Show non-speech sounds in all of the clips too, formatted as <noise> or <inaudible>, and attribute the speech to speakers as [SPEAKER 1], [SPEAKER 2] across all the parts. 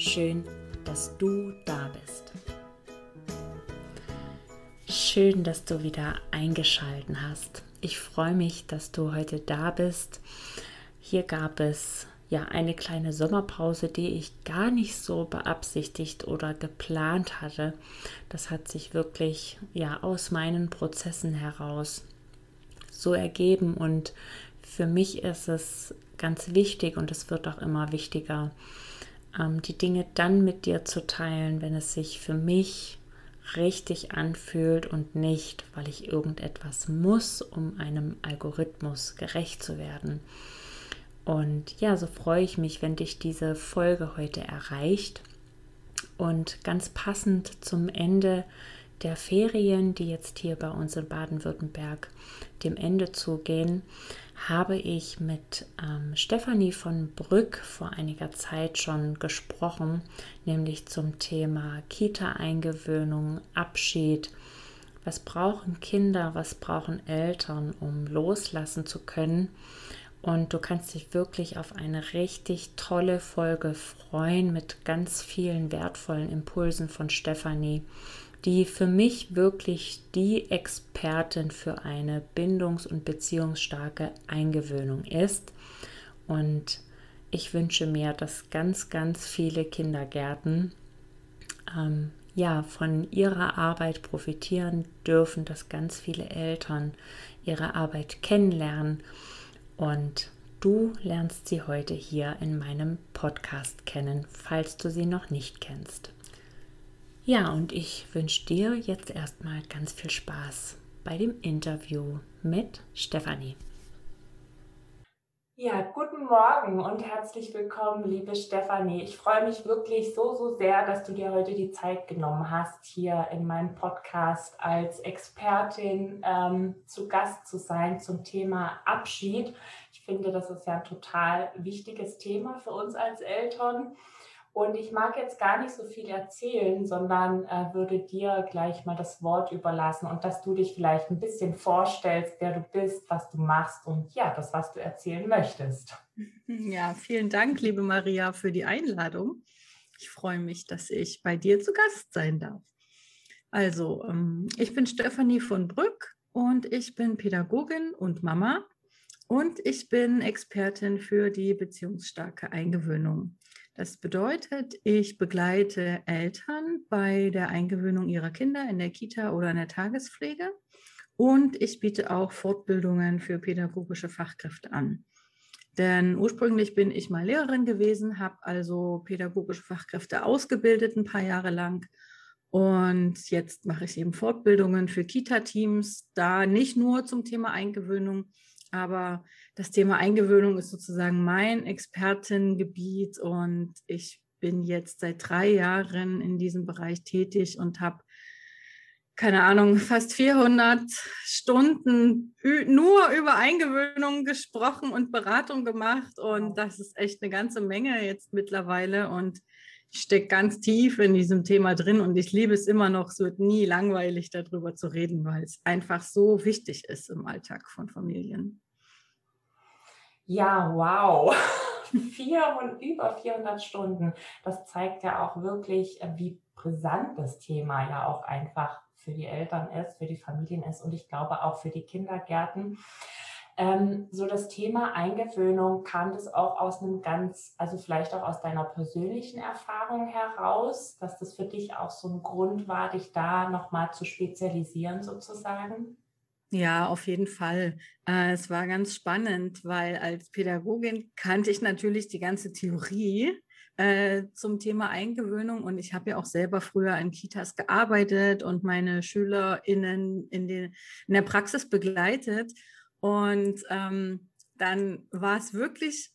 [SPEAKER 1] Schön, dass du da bist. Schön, dass du wieder eingeschalten hast. Ich freue mich, dass du heute da bist. Hier gab es ja eine kleine Sommerpause, die ich gar nicht so beabsichtigt oder geplant hatte. Das hat sich wirklich ja aus meinen Prozessen heraus so ergeben und für mich ist es ganz wichtig und es wird auch immer wichtiger, die Dinge dann mit dir zu teilen, wenn es sich für mich richtig anfühlt und nicht, weil ich irgendetwas muss, um einem Algorithmus gerecht zu werden. Und ja, so freue ich mich, wenn dich diese Folge heute erreicht. Und ganz passend zum Ende der Ferien, die jetzt hier bei uns in Baden-Württemberg dem Ende zugehen, habe ich mit ähm, Stefanie von Brück vor einiger Zeit schon gesprochen, nämlich zum Thema Kita-Eingewöhnung, Abschied. Was brauchen Kinder, was brauchen Eltern, um loslassen zu können? Und du kannst dich wirklich auf eine richtig tolle Folge freuen mit ganz vielen wertvollen Impulsen von Stefanie die für mich wirklich die Expertin für eine bindungs- und beziehungsstarke Eingewöhnung ist. Und ich wünsche mir, dass ganz, ganz viele Kindergärten ähm, ja, von ihrer Arbeit profitieren dürfen, dass ganz viele Eltern ihre Arbeit kennenlernen. Und du lernst sie heute hier in meinem Podcast kennen, falls du sie noch nicht kennst. Ja, und ich wünsche dir jetzt erstmal ganz viel Spaß bei dem Interview mit Stefanie. Ja, guten Morgen und herzlich willkommen, liebe Stefanie. Ich freue mich wirklich so, so sehr, dass du dir heute die Zeit genommen hast, hier in meinem Podcast als Expertin ähm, zu Gast zu sein zum Thema Abschied. Ich finde, das ist ja ein total wichtiges Thema für uns als Eltern. Und ich mag jetzt gar nicht so viel erzählen, sondern äh, würde dir gleich mal das Wort überlassen und dass du dich vielleicht ein bisschen vorstellst, wer du bist, was du machst und ja, das, was du erzählen möchtest. <laughs>
[SPEAKER 2] Ja, vielen Dank, liebe Maria, für die Einladung. Ich freue mich, dass ich bei dir zu Gast sein darf. Also, ähm, ich bin Stefanie von Brück und ich bin Pädagogin und Mama und ich bin Expertin für die beziehungsstarke Eingewöhnung. Das bedeutet, ich begleite Eltern bei der Eingewöhnung ihrer Kinder in der Kita oder in der Tagespflege und ich biete auch Fortbildungen für pädagogische Fachkräfte an. Denn ursprünglich bin ich mal Lehrerin gewesen, habe also pädagogische Fachkräfte ausgebildet ein paar Jahre lang. Und jetzt mache ich eben Fortbildungen für Kita-Teams, da nicht nur zum Thema Eingewöhnung, aber das Thema Eingewöhnung ist sozusagen mein Expertengebiet und ich bin jetzt seit drei Jahren in diesem Bereich tätig und habe keine Ahnung, fast 400 Stunden nur über Eingewöhnung gesprochen und Beratung gemacht. Und das ist echt eine ganze Menge jetzt mittlerweile. Und ich stecke ganz tief in diesem Thema drin und ich liebe es immer noch. Es wird nie langweilig, darüber zu reden, weil es einfach so wichtig ist im Alltag von Familien.
[SPEAKER 1] Ja, wow. <laughs> Vier und über 400 Stunden. Das zeigt ja auch wirklich, wie brisant das Thema ja auch einfach für die Eltern ist, für die Familien ist und ich glaube auch für die Kindergärten. Ähm, so das Thema Eingewöhnung kam das auch aus einem ganz, also vielleicht auch aus deiner persönlichen Erfahrung heraus, dass das für dich auch so ein Grund war, dich da nochmal zu spezialisieren sozusagen?
[SPEAKER 2] Ja, auf jeden Fall. Äh, es war ganz spannend, weil als Pädagogin kannte ich natürlich die ganze Theorie äh, zum Thema Eingewöhnung und ich habe ja auch selber früher in Kitas gearbeitet und meine SchülerInnen in, den, in der Praxis begleitet. Und ähm, dann war es wirklich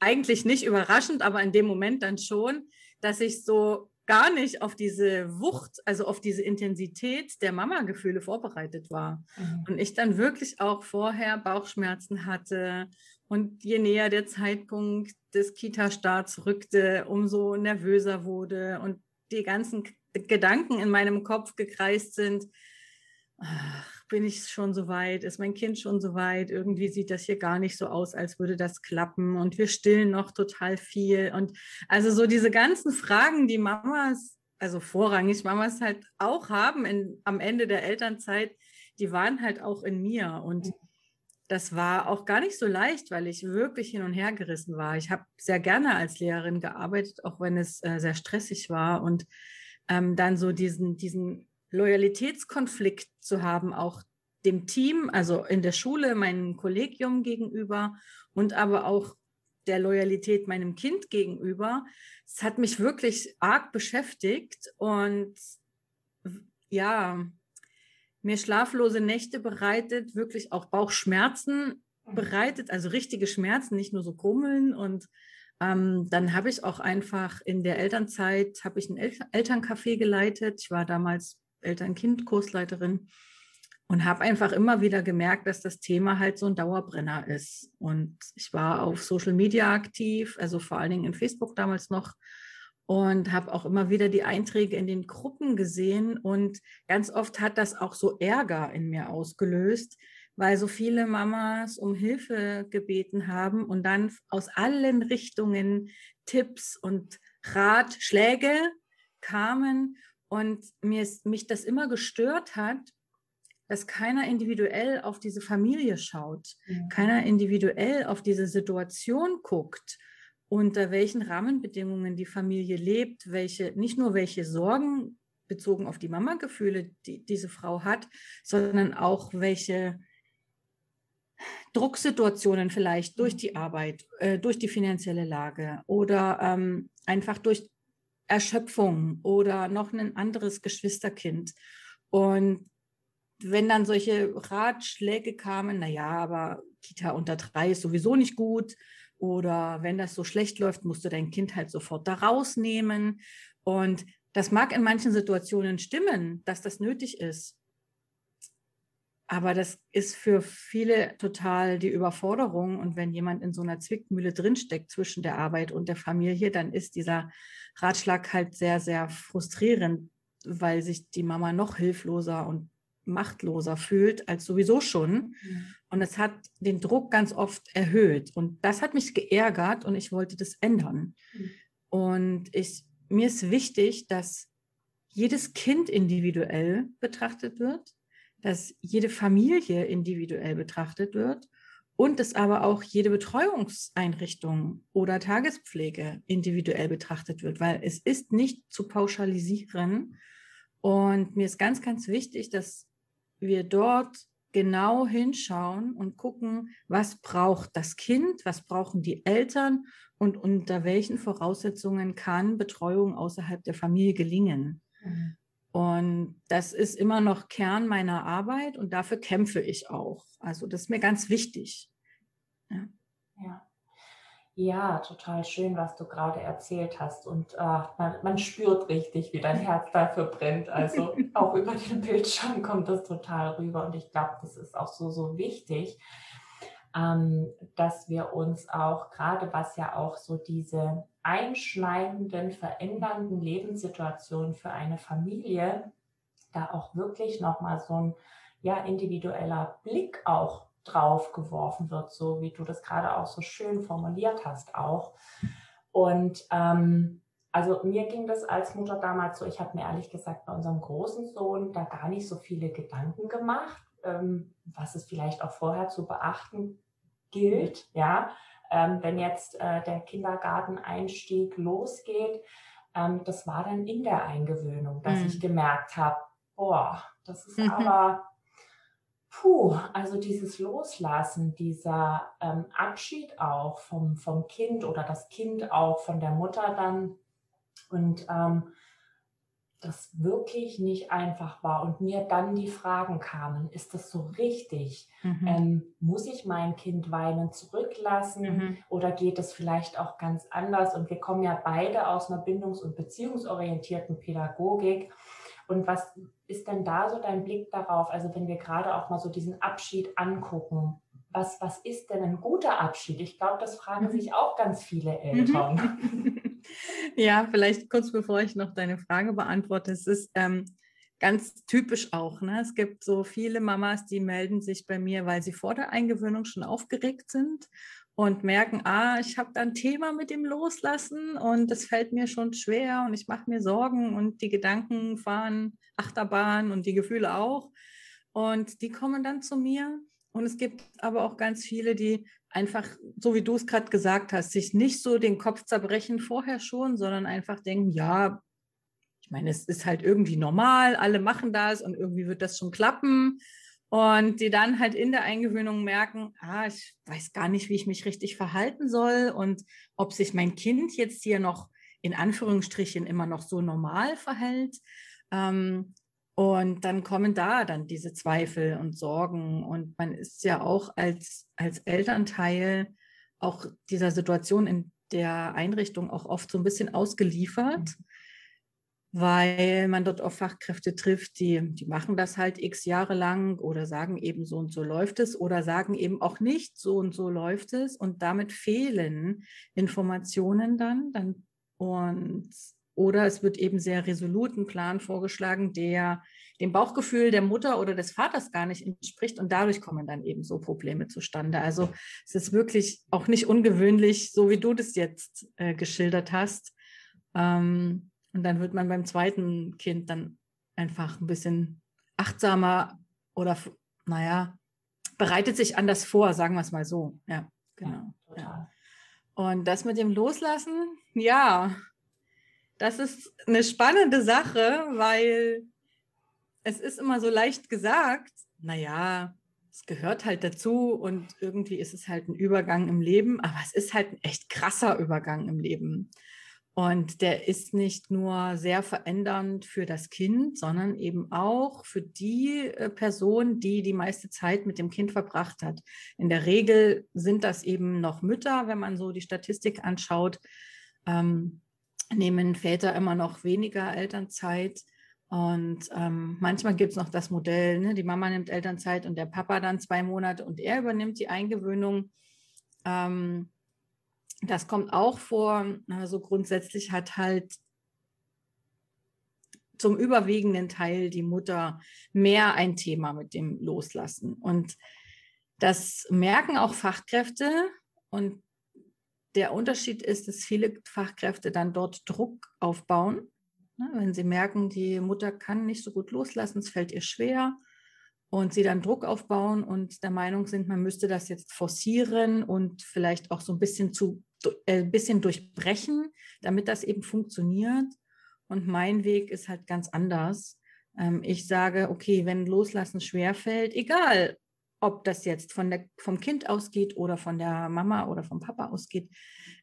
[SPEAKER 2] eigentlich nicht überraschend, aber in dem Moment dann schon, dass ich so gar nicht auf diese Wucht, also auf diese Intensität der Mama-Gefühle vorbereitet war. Mhm. Und ich dann wirklich auch vorher Bauchschmerzen hatte. Und je näher der Zeitpunkt des Kita-Starts rückte, umso nervöser wurde und die ganzen Gedanken in meinem Kopf gekreist sind. Ach, bin ich schon so weit? Ist mein Kind schon so weit? Irgendwie sieht das hier gar nicht so aus, als würde das klappen. Und wir stillen noch total viel. Und also so diese ganzen Fragen, die Mamas, also vorrangig Mamas halt auch haben in, am Ende der Elternzeit, die waren halt auch in mir. Und das war auch gar nicht so leicht, weil ich wirklich hin und her gerissen war. Ich habe sehr gerne als Lehrerin gearbeitet, auch wenn es äh, sehr stressig war. Und ähm, dann so diesen, diesen Loyalitätskonflikt zu haben, auch dem Team, also in der Schule, meinem Kollegium gegenüber und aber auch der Loyalität meinem Kind gegenüber. Es hat mich wirklich arg beschäftigt und ja, mir schlaflose Nächte bereitet, wirklich auch Bauchschmerzen bereitet, also richtige Schmerzen, nicht nur so Grummeln. Und ähm, dann habe ich auch einfach in der Elternzeit, habe ich ein El Elterncafé geleitet. Ich war damals Eltern-Kind-Kursleiterin und habe einfach immer wieder gemerkt, dass das Thema halt so ein Dauerbrenner ist. Und ich war auf Social Media aktiv, also vor allen Dingen in Facebook damals noch und habe auch immer wieder die Einträge in den Gruppen gesehen und ganz oft hat das auch so Ärger in mir ausgelöst, weil so viele Mamas um Hilfe gebeten haben und dann aus allen Richtungen Tipps und Ratschläge kamen und mir ist, mich das immer gestört hat, dass keiner individuell auf diese Familie schaut, mhm. keiner individuell auf diese Situation guckt, unter welchen Rahmenbedingungen die Familie lebt, welche, nicht nur welche Sorgen bezogen auf die Mama-Gefühle die diese Frau hat, sondern auch welche Drucksituationen vielleicht durch mhm. die Arbeit, äh, durch die finanzielle Lage oder ähm, einfach durch Erschöpfung oder noch ein anderes Geschwisterkind. Und wenn dann solche Ratschläge kamen, naja, aber Kita unter drei ist sowieso nicht gut. Oder wenn das so schlecht läuft, musst du dein Kind halt sofort da rausnehmen. Und das mag in manchen Situationen stimmen, dass das nötig ist. Aber das ist für viele total die Überforderung. Und wenn jemand in so einer Zwickmühle drinsteckt zwischen der Arbeit und der Familie, dann ist dieser Ratschlag halt sehr, sehr frustrierend, weil sich die Mama noch hilfloser und machtloser fühlt als sowieso schon. Mhm. Und es hat den Druck ganz oft erhöht. Und das hat mich geärgert und ich wollte das ändern. Mhm. Und ich, mir ist wichtig, dass jedes Kind individuell betrachtet wird dass jede Familie individuell betrachtet wird und dass aber auch jede Betreuungseinrichtung oder Tagespflege individuell betrachtet wird, weil es ist nicht zu pauschalisieren. Und mir ist ganz, ganz wichtig, dass wir dort genau hinschauen und gucken, was braucht das Kind, was brauchen die Eltern und unter welchen Voraussetzungen kann Betreuung außerhalb der Familie gelingen. Mhm. Und das ist immer noch Kern meiner Arbeit und dafür kämpfe ich auch. Also das ist mir ganz wichtig.
[SPEAKER 1] Ja. ja. Ja, total schön, was du gerade erzählt hast. Und äh, man, man, spürt richtig, wie dein Herz dafür brennt. Also <laughs> auch über den Bildschirm kommt das total rüber. Und ich glaube, das ist auch so, so wichtig, dass wir uns auch, gerade was ja auch so diese einschneidenden, verändernden Lebenssituationen für eine Familie, da auch wirklich nochmal so ein ja, individueller Blick auch drauf geworfen wird, so wie du das gerade auch so schön formuliert hast auch. Und ähm, also mir ging das als Mutter damals so, ich habe mir ehrlich gesagt bei unserem großen Sohn da gar nicht so viele Gedanken gemacht, ähm, was es vielleicht auch vorher zu beachten gilt, ja. Ähm, wenn jetzt äh, der Kindergarteneinstieg losgeht, ähm, das war dann in der Eingewöhnung, dass mhm. ich gemerkt habe, boah, das ist mhm. aber, puh, also dieses Loslassen, dieser ähm, Abschied auch vom, vom Kind oder das Kind auch von der Mutter dann und ähm, das wirklich nicht einfach war und mir dann die Fragen kamen, ist das so richtig? Mhm. Ähm, muss ich mein Kind weinen zurücklassen mhm. oder geht es vielleicht auch ganz anders? Und wir kommen ja beide aus einer bindungs- und beziehungsorientierten Pädagogik. Und was ist denn da so dein Blick darauf? Also wenn wir gerade auch mal so diesen Abschied angucken, was, was ist denn ein guter Abschied? Ich glaube, das fragen mhm. sich auch ganz viele Eltern. <laughs>
[SPEAKER 2] Ja, vielleicht kurz bevor ich noch deine Frage beantworte. Es ist ähm, ganz typisch auch. Ne? Es gibt so viele Mamas, die melden sich bei mir, weil sie vor der Eingewöhnung schon aufgeregt sind und merken, ah, ich habe da ein Thema mit dem Loslassen und das fällt mir schon schwer und ich mache mir Sorgen und die Gedanken fahren Achterbahn und die Gefühle auch. Und die kommen dann zu mir. Und es gibt aber auch ganz viele, die einfach, so wie du es gerade gesagt hast, sich nicht so den Kopf zerbrechen vorher schon, sondern einfach denken, ja, ich meine, es ist halt irgendwie normal, alle machen das und irgendwie wird das schon klappen. Und die dann halt in der Eingewöhnung merken, ah, ich weiß gar nicht, wie ich mich richtig verhalten soll und ob sich mein Kind jetzt hier noch in Anführungsstrichen immer noch so normal verhält. Ähm, und dann kommen da dann diese Zweifel und Sorgen. Und man ist ja auch als, als Elternteil auch dieser Situation in der Einrichtung auch oft so ein bisschen ausgeliefert, mhm. weil man dort auf Fachkräfte trifft, die, die machen das halt x Jahre lang oder sagen eben so und so läuft es oder sagen eben auch nicht so und so läuft es. Und damit fehlen Informationen dann. dann und oder es wird eben sehr resolut ein Plan vorgeschlagen, der dem Bauchgefühl der Mutter oder des Vaters gar nicht entspricht. Und dadurch kommen dann eben so Probleme zustande. Also es ist wirklich auch nicht ungewöhnlich, so wie du das jetzt äh, geschildert hast. Ähm, und dann wird man beim zweiten Kind dann einfach ein bisschen achtsamer oder, naja, bereitet sich anders vor, sagen wir es mal so. Ja, genau. Ja, Und das mit dem Loslassen, ja, das ist eine spannende Sache, weil es ist immer so leicht gesagt, naja, es gehört halt dazu und irgendwie ist es halt ein Übergang im Leben, aber es ist halt ein echt krasser Übergang im Leben. Und der ist nicht nur sehr verändernd für das Kind, sondern eben auch für die äh, Person, die die meiste Zeit mit dem Kind verbracht hat. In der Regel sind das eben noch Mütter, wenn man so die Statistik anschaut. Ähm, nehmen Väter immer noch weniger Elternzeit. Und ähm, manchmal gibt es noch das Modell, ne? die Mama nimmt Elternzeit und der Papa dann zwei Monate und er übernimmt die Eingewöhnung. Ähm, das kommt auch vor. Also grundsätzlich hat halt zum überwiegenden Teil die Mutter mehr ein Thema mit dem Loslassen. Und das merken auch Fachkräfte und der Unterschied ist, dass viele Fachkräfte dann dort Druck aufbauen. Ne, wenn sie merken, die Mutter kann nicht so gut loslassen, es fällt ihr schwer und sie dann Druck aufbauen und der Meinung sind, man müsste das jetzt forcieren und vielleicht auch so ein bisschen zu äh, bisschen durchbrechen, damit das eben funktioniert. Und mein Weg ist halt ganz anders. Ähm, ich sage, okay, wenn Loslassen schwerfällt, egal, ob das jetzt von der, vom Kind ausgeht oder von der Mama oder vom Papa ausgeht,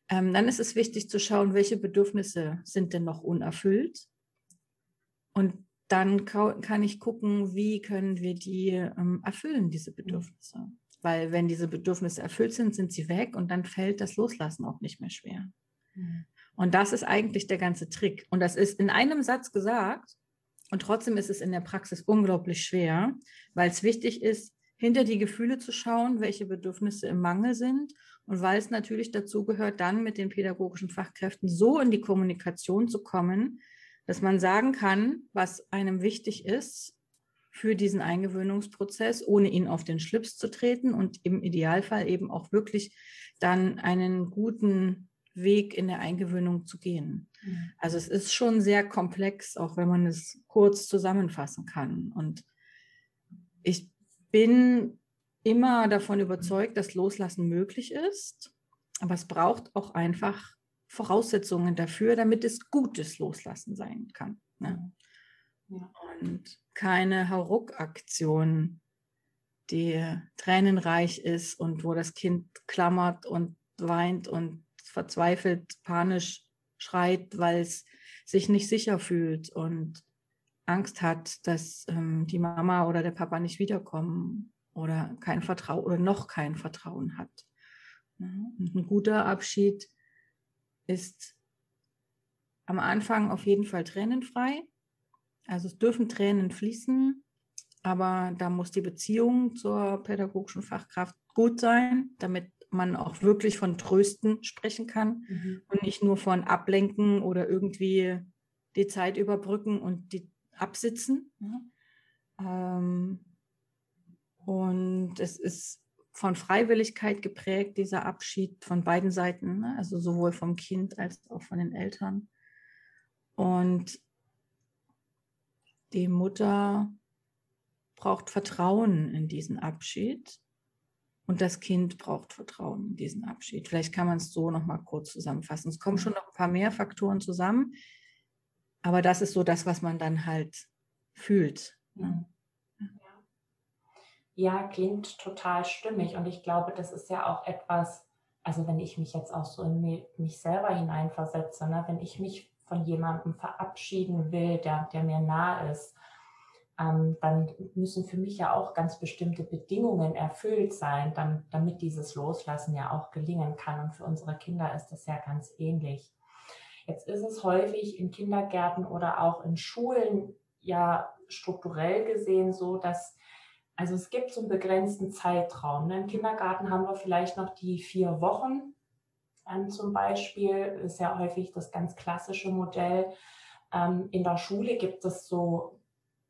[SPEAKER 2] ähm, dann ist es wichtig zu schauen, welche Bedürfnisse sind denn noch unerfüllt. Und dann kann ich gucken, wie können wir die ähm, erfüllen, diese Bedürfnisse. Weil wenn diese Bedürfnisse erfüllt sind, sind sie weg und dann fällt das Loslassen auch nicht mehr schwer. Mhm. Und das ist eigentlich der ganze Trick. Und das ist in einem Satz gesagt. Und trotzdem ist es in der Praxis unglaublich schwer, weil es wichtig ist, hinter die Gefühle zu schauen, welche Bedürfnisse im Mangel sind. Und weil es natürlich dazu gehört, dann mit den pädagogischen Fachkräften so in die Kommunikation zu kommen, dass man sagen kann, was einem wichtig ist für diesen Eingewöhnungsprozess, ohne ihn auf den Schlips zu treten und im Idealfall eben auch wirklich dann einen guten Weg in der Eingewöhnung zu gehen. Mhm. Also es ist schon sehr komplex, auch wenn man es kurz zusammenfassen kann. Und ich bin immer davon überzeugt, dass Loslassen möglich ist, aber es braucht auch einfach Voraussetzungen dafür, damit es gutes Loslassen sein kann. Ne? Ja. Und keine Hauruck-Aktion, die tränenreich ist und wo das Kind klammert und weint und verzweifelt, panisch schreit, weil es sich nicht sicher fühlt und Angst hat, dass ähm, die Mama oder der Papa nicht wiederkommen oder kein Vertrauen oder noch kein Vertrauen hat. Und ein guter Abschied ist am Anfang auf jeden Fall tränenfrei. Also es dürfen Tränen fließen, aber da muss die Beziehung zur pädagogischen Fachkraft gut sein, damit man auch wirklich von Trösten sprechen kann mhm. und nicht nur von Ablenken oder irgendwie die Zeit überbrücken und die absitzen. Ähm, und es ist von Freiwilligkeit geprägt, dieser Abschied von beiden Seiten, ne? also sowohl vom Kind als auch von den Eltern. Und die Mutter braucht Vertrauen in diesen Abschied und das Kind braucht Vertrauen in diesen Abschied. Vielleicht kann man es so noch mal kurz zusammenfassen. Es kommen schon noch ein paar mehr Faktoren zusammen, aber das ist so das, was man dann halt fühlt. Ne?
[SPEAKER 1] Ja, klingt total stimmig. Und ich glaube, das ist ja auch etwas, also wenn ich mich jetzt auch so in mich selber hineinversetze, ne, wenn ich mich von jemandem verabschieden will, der, der mir nah ist, ähm, dann müssen für mich ja auch ganz bestimmte Bedingungen erfüllt sein, dann, damit dieses Loslassen ja auch gelingen kann. Und für unsere Kinder ist das ja ganz ähnlich. Jetzt ist es häufig in Kindergärten oder auch in Schulen ja strukturell gesehen so, dass also es gibt so einen begrenzten Zeitraum. Ne? Im Kindergarten haben wir vielleicht noch die vier Wochen ähm, zum Beispiel, ist ja häufig das ganz klassische Modell. Ähm, in der Schule gibt es so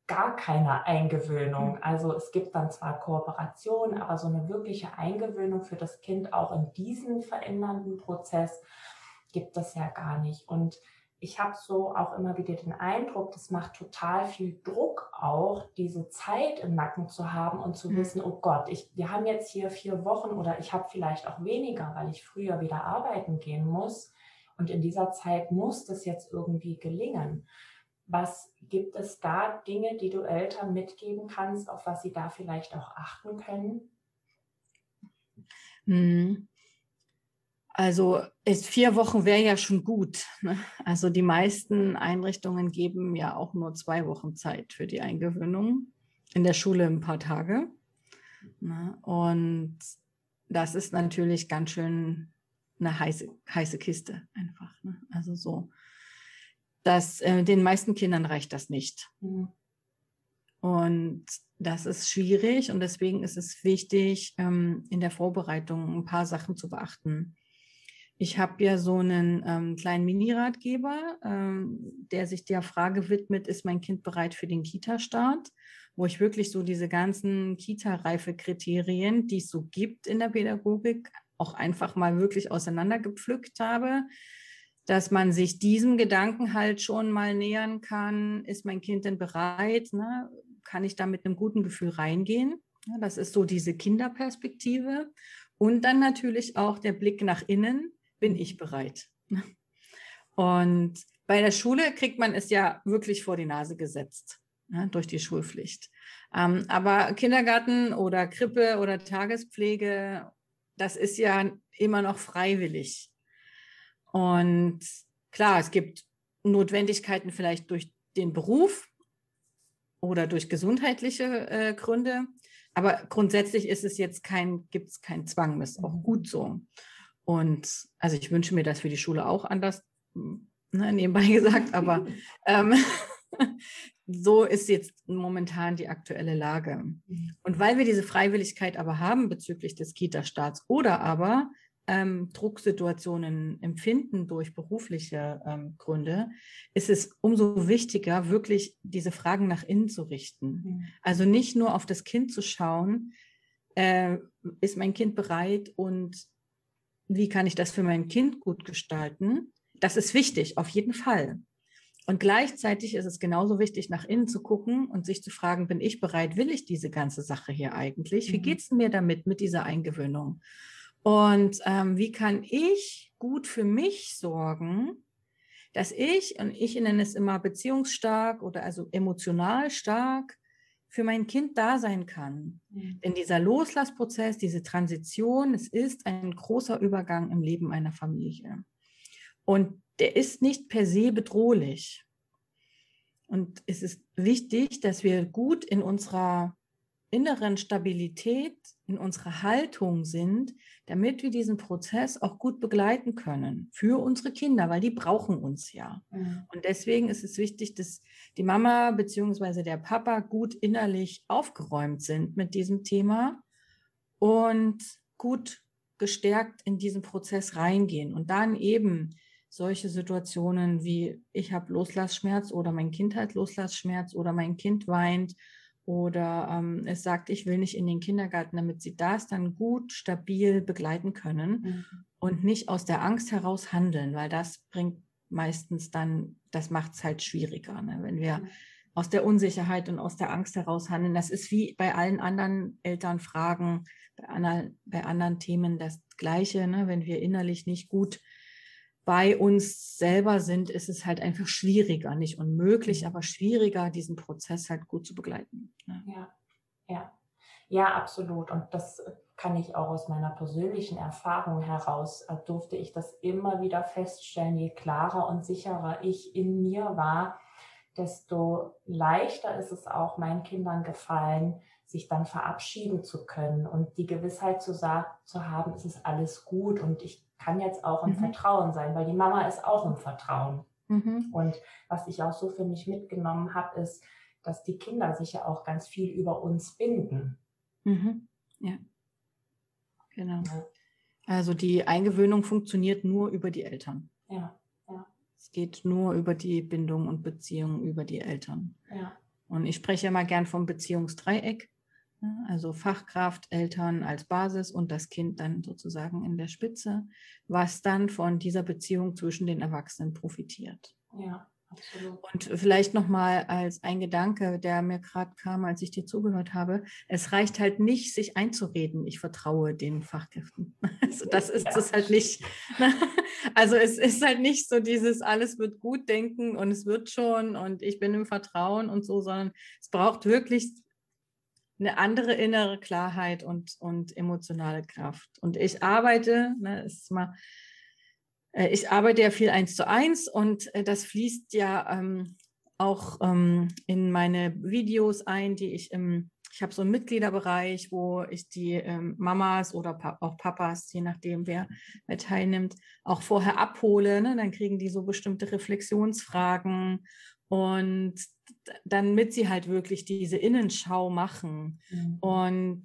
[SPEAKER 1] gar keine Eingewöhnung. Mhm. Also es gibt dann zwar Kooperation, aber so eine wirkliche Eingewöhnung für das Kind auch in diesen verändernden Prozess gibt es ja gar nicht. Und ich habe so auch immer wieder den Eindruck, das macht total viel Druck auch, diese Zeit im Nacken zu haben und zu mhm. wissen, oh Gott, ich, wir haben jetzt hier vier Wochen oder ich habe vielleicht auch weniger, weil ich früher wieder arbeiten gehen muss. Und in dieser Zeit muss das jetzt irgendwie gelingen. Was gibt es da Dinge, die du Eltern mitgeben kannst, auf was sie da vielleicht auch achten können?
[SPEAKER 2] Mhm. Also ist vier Wochen wäre ja schon gut. Ne? Also die meisten Einrichtungen geben ja auch nur zwei Wochen Zeit für die Eingewöhnung. In der Schule ein paar Tage. Ne? Und das ist natürlich ganz schön eine heiße, heiße Kiste einfach. Ne? Also so, dass äh, den meisten Kindern reicht das nicht. Mhm. Und das ist schwierig und deswegen ist es wichtig, ähm, in der Vorbereitung ein paar Sachen zu beachten. Ich habe ja so einen ähm, kleinen Mini-Ratgeber, ähm, der sich der Frage widmet, ist mein Kind bereit für den Kita-Start? Wo ich wirklich so diese ganzen Kita-Reife-Kriterien, die es so gibt in der Pädagogik, auch einfach mal wirklich auseinandergepflückt habe, dass man sich diesem Gedanken halt schon mal nähern kann. Ist mein Kind denn bereit? Ne? Kann ich da mit einem guten Gefühl reingehen? Ja, das ist so diese Kinderperspektive. Und dann natürlich auch der Blick nach innen bin ich bereit? Und bei der Schule kriegt man es ja wirklich vor die Nase gesetzt ne, durch die Schulpflicht. Ähm, aber Kindergarten oder Krippe oder Tagespflege, das ist ja immer noch freiwillig. Und klar, es gibt Notwendigkeiten vielleicht durch den Beruf oder durch gesundheitliche äh, Gründe. Aber grundsätzlich ist es jetzt kein, gibt es keinen Zwang, das ist auch gut so. Und also ich wünsche mir das für die Schule auch anders, ne, nebenbei <laughs> gesagt, aber ähm, <laughs> so ist jetzt momentan die aktuelle Lage. Mhm. Und weil wir diese Freiwilligkeit aber haben bezüglich des Kita-Starts oder aber ähm, Drucksituationen empfinden durch berufliche ähm, Gründe, ist es umso wichtiger, wirklich diese Fragen nach innen zu richten. Mhm. Also nicht nur auf das Kind zu schauen, äh, ist mein Kind bereit und wie kann ich das für mein Kind gut gestalten? Das ist wichtig, auf jeden Fall. Und gleichzeitig ist es genauso wichtig, nach innen zu gucken und sich zu fragen, bin ich bereit, will ich diese ganze Sache hier eigentlich? Wie mhm. geht es mir damit, mit dieser Eingewöhnung? Und ähm, wie kann ich gut für mich sorgen, dass ich, und ich nenne es immer beziehungsstark oder also emotional stark, für mein Kind da sein kann. Mhm. Denn dieser Loslassprozess, diese Transition, es ist ein großer Übergang im Leben einer Familie. Und der ist nicht per se bedrohlich. Und es ist wichtig, dass wir gut in unserer inneren Stabilität, in unserer Haltung sind, damit wir diesen Prozess auch gut begleiten können für unsere Kinder, weil die brauchen uns ja. Mhm. Und deswegen ist es wichtig, dass die Mama bzw. der Papa gut innerlich aufgeräumt sind mit diesem Thema und gut gestärkt in diesen Prozess reingehen und dann eben solche Situationen wie ich habe Loslassschmerz oder mein Kind hat Loslassschmerz oder mein Kind weint oder ähm, es sagt, ich will nicht in den Kindergarten, damit sie das dann gut, stabil begleiten können mhm. und nicht aus der Angst heraus handeln, weil das bringt meistens dann, das macht es halt schwieriger, ne? wenn wir mhm. aus der Unsicherheit und aus der Angst heraus handeln. Das ist wie bei allen anderen Elternfragen, bei, anderen, bei anderen Themen das Gleiche, ne? wenn wir innerlich nicht gut bei uns selber sind, ist es halt einfach schwieriger, nicht unmöglich, mhm. aber schwieriger, diesen Prozess halt gut zu begleiten.
[SPEAKER 1] Ne? Ja, ja, ja, absolut. Und das kann ich auch aus meiner persönlichen Erfahrung heraus, äh, durfte ich das immer wieder feststellen, je klarer und sicherer ich in mir war, desto leichter ist es auch meinen Kindern gefallen, sich dann verabschieden zu können und die Gewissheit zu, zu haben, es ist alles gut und ich kann jetzt auch im mhm. Vertrauen sein, weil die Mama ist auch im Vertrauen. Mhm. Und was ich auch so für mich mitgenommen habe, ist, dass die Kinder sich ja auch ganz viel über uns binden.
[SPEAKER 2] Mhm. Ja. Genau. Ja. Also die Eingewöhnung funktioniert nur über die Eltern.
[SPEAKER 1] Ja. ja.
[SPEAKER 2] Es geht nur über die Bindung und Beziehung über die Eltern.
[SPEAKER 1] Ja.
[SPEAKER 2] Und ich spreche immer gern vom Beziehungsdreieck. Also Fachkraft, Eltern als Basis und das Kind dann sozusagen in der Spitze, was dann von dieser Beziehung zwischen den Erwachsenen profitiert.
[SPEAKER 1] Ja, absolut.
[SPEAKER 2] Und vielleicht nochmal als ein Gedanke, der mir gerade kam, als ich dir zugehört habe, es reicht halt nicht, sich einzureden, ich vertraue den Fachkräften. <laughs> Also das ist es halt nicht. Ne? <laughs> Also es ist halt nicht so dieses alles wird gut denken und es wird schon und ich bin im Vertrauen und so, sondern es braucht wirklich eine andere innere Klarheit und, und emotionale Kraft. Und ich arbeite, ne, ist mal, äh, ich arbeite ja viel eins zu eins und äh, das fließt ja ähm, auch ähm, in meine Videos ein, die ich im, ich habe so einen Mitgliederbereich, wo ich die ähm, Mamas oder pa auch Papas, je nachdem wer, wer teilnimmt, auch vorher abhole. Ne? Dann kriegen die so bestimmte Reflexionsfragen und damit sie halt wirklich diese Innenschau machen. Mhm. Und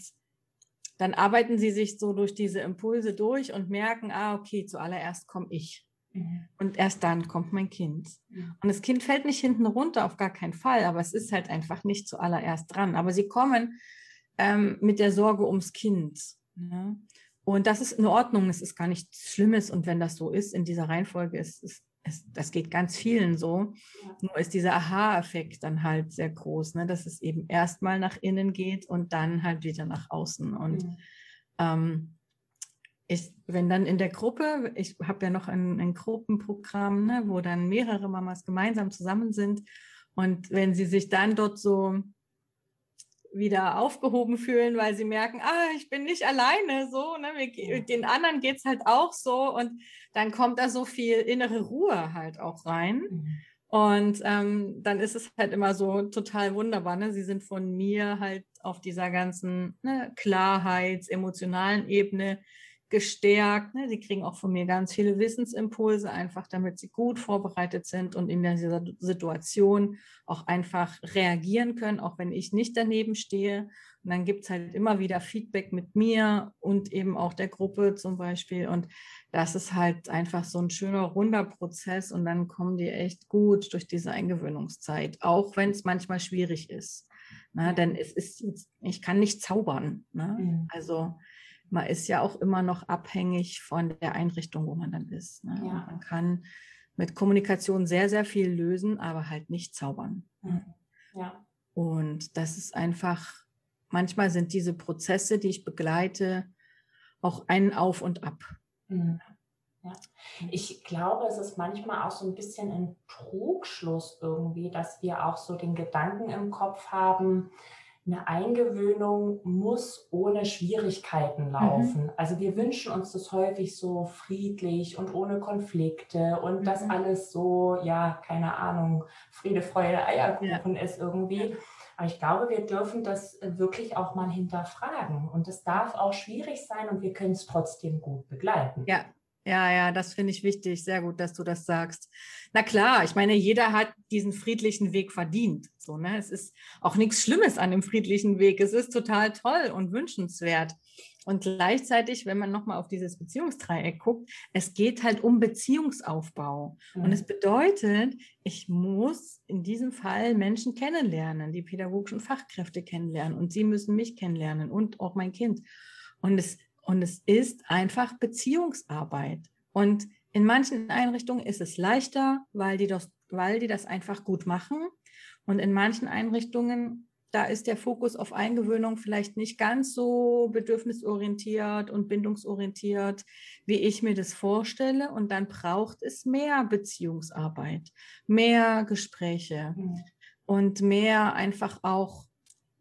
[SPEAKER 2] dann arbeiten sie sich so durch diese Impulse durch und merken, ah, okay, zuallererst komme ich. Mhm. Und erst dann kommt mein Kind. Mhm. Und das Kind fällt nicht hinten runter, auf gar keinen Fall, aber es ist halt einfach nicht zuallererst dran. Aber sie kommen ähm, mit der Sorge ums Kind. Ne? Und das ist in Ordnung, es ist gar nichts Schlimmes. Und wenn das so ist, in dieser Reihenfolge ist es es, das geht ganz vielen so. Nur ist dieser Aha-Effekt dann halt sehr groß, ne? dass es eben erstmal nach innen geht und dann halt wieder nach außen. Und mhm. ähm, ich, wenn dann in der Gruppe, ich habe ja noch ein, ein Gruppenprogramm, ne, wo dann mehrere Mamas gemeinsam zusammen sind. Und wenn sie sich dann dort so wieder aufgehoben fühlen, weil sie merken, ah, ich bin nicht alleine, so, ne, wir, den anderen geht es halt auch so und dann kommt da so viel innere Ruhe halt auch rein. Mhm. Und ähm, dann ist es halt immer so total wunderbar. Ne? Sie sind von mir halt auf dieser ganzen ne, Klarheits-, emotionalen Ebene gestärkt. Ne? Sie kriegen auch von mir ganz viele Wissensimpulse, einfach damit sie gut vorbereitet sind und in dieser Situation auch einfach reagieren können, auch wenn ich nicht daneben stehe. Und dann gibt es halt immer wieder Feedback mit mir und eben auch der Gruppe zum Beispiel. Und das ist halt einfach so ein schöner, runder Prozess. Und dann kommen die echt gut durch diese Eingewöhnungszeit, auch wenn es manchmal schwierig ist. Ne? Denn es ist jetzt, ich kann nicht zaubern. Ne? Mhm. Also man ist ja auch immer noch abhängig von der Einrichtung, wo man dann ist. Ne? Ja. Man kann mit Kommunikation sehr, sehr viel lösen, aber halt nicht zaubern.
[SPEAKER 1] Mhm. Ja.
[SPEAKER 2] Und das ist einfach, manchmal sind diese Prozesse, die ich begleite, auch ein Auf und Ab.
[SPEAKER 1] Mhm. Ja. Ich glaube, es ist manchmal auch so ein bisschen ein Trugschluss irgendwie, dass wir auch so den Gedanken im Kopf haben, eine Eingewöhnung muss ohne Schwierigkeiten mhm. laufen. Mhm. Also wir wünschen uns das häufig so friedlich und ohne Konflikte und mhm. dass alles so, ja, keine Ahnung, Friede, Freude, Eierkuchen ja. ist irgendwie. Aber ich glaube, wir dürfen das wirklich auch mal hinterfragen. Und es darf auch schwierig sein und wir können es trotzdem gut begleiten.
[SPEAKER 2] Ja, ja, ja, das finde ich wichtig. Sehr gut, dass du das sagst. Na klar, ich meine, jeder hat diesen friedlichen Weg verdient. So, ne? Es ist auch nichts Schlimmes an dem friedlichen Weg. Es ist total toll und wünschenswert. Und gleichzeitig, wenn man nochmal auf dieses Beziehungsdreieck guckt, es geht halt um Beziehungsaufbau. Mhm. Und es bedeutet, ich muss in diesem Fall Menschen kennenlernen, die pädagogischen Fachkräfte kennenlernen. Und sie müssen mich kennenlernen und auch mein Kind. Und es und es ist einfach Beziehungsarbeit. Und in manchen Einrichtungen ist es leichter, weil die das, weil die das einfach gut machen. Und in manchen Einrichtungen, da ist der Fokus auf Eingewöhnung vielleicht nicht ganz so bedürfnisorientiert und bindungsorientiert, wie ich mir das vorstelle. Und dann braucht es mehr Beziehungsarbeit, mehr Gespräche mhm. und mehr einfach auch